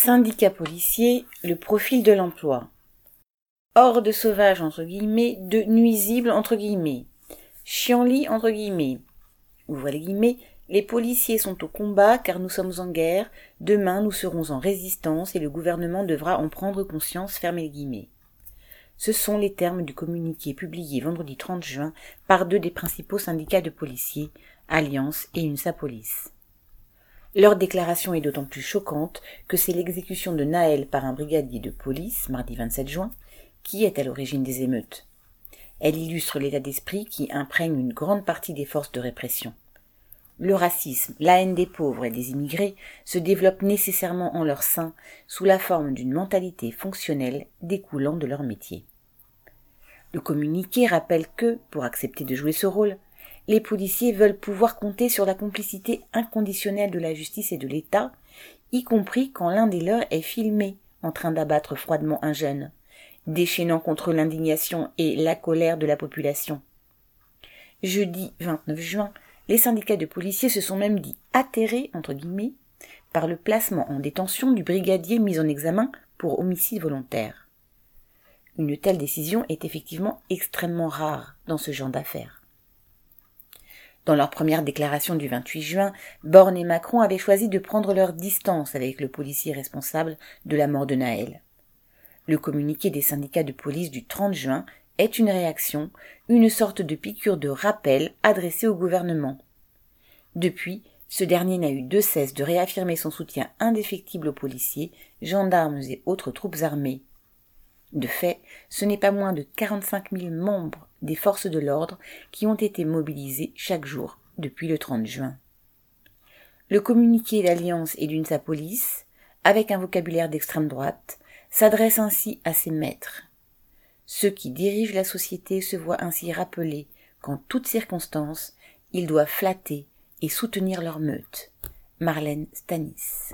Syndicat policier, le profil de l'emploi. Horde sauvage entre guillemets, de nuisibles entre guillemets. Chienlit entre guillemets. Ouvrez les guillemets, les policiers sont au combat car nous sommes en guerre, demain nous serons en résistance et le gouvernement devra en prendre conscience, fermez les guillemets. Ce sont les termes du communiqué publié vendredi 30 juin par deux des principaux syndicats de policiers, Alliance et UNSA Police. Leur déclaration est d'autant plus choquante que c'est l'exécution de Naël par un brigadier de police, mardi 27 juin, qui est à l'origine des émeutes. Elle illustre l'état d'esprit qui imprègne une grande partie des forces de répression. Le racisme, la haine des pauvres et des immigrés se développent nécessairement en leur sein sous la forme d'une mentalité fonctionnelle découlant de leur métier. Le communiqué rappelle que, pour accepter de jouer ce rôle, les policiers veulent pouvoir compter sur la complicité inconditionnelle de la justice et de l'État, y compris quand l'un des leurs est filmé en train d'abattre froidement un jeune, déchaînant contre l'indignation et la colère de la population. Jeudi 29 juin, les syndicats de policiers se sont même dit atterrés, entre guillemets, par le placement en détention du brigadier mis en examen pour homicide volontaire. Une telle décision est effectivement extrêmement rare dans ce genre d'affaires. Dans leur première déclaration du 28 juin, Borne et Macron avaient choisi de prendre leur distance avec le policier responsable de la mort de Naël. Le communiqué des syndicats de police du 30 juin est une réaction, une sorte de piqûre de rappel adressée au gouvernement. Depuis, ce dernier n'a eu de cesse de réaffirmer son soutien indéfectible aux policiers, gendarmes et autres troupes armées. De fait, ce n'est pas moins de 45 000 membres des forces de l'ordre qui ont été mobilisés chaque jour depuis le 30 juin. Le communiqué d'Alliance et d'une sa police, avec un vocabulaire d'extrême droite, s'adresse ainsi à ses maîtres. Ceux qui dirigent la société se voient ainsi rappeler qu'en toutes circonstances, ils doivent flatter et soutenir leur meute. Marlène Stanis.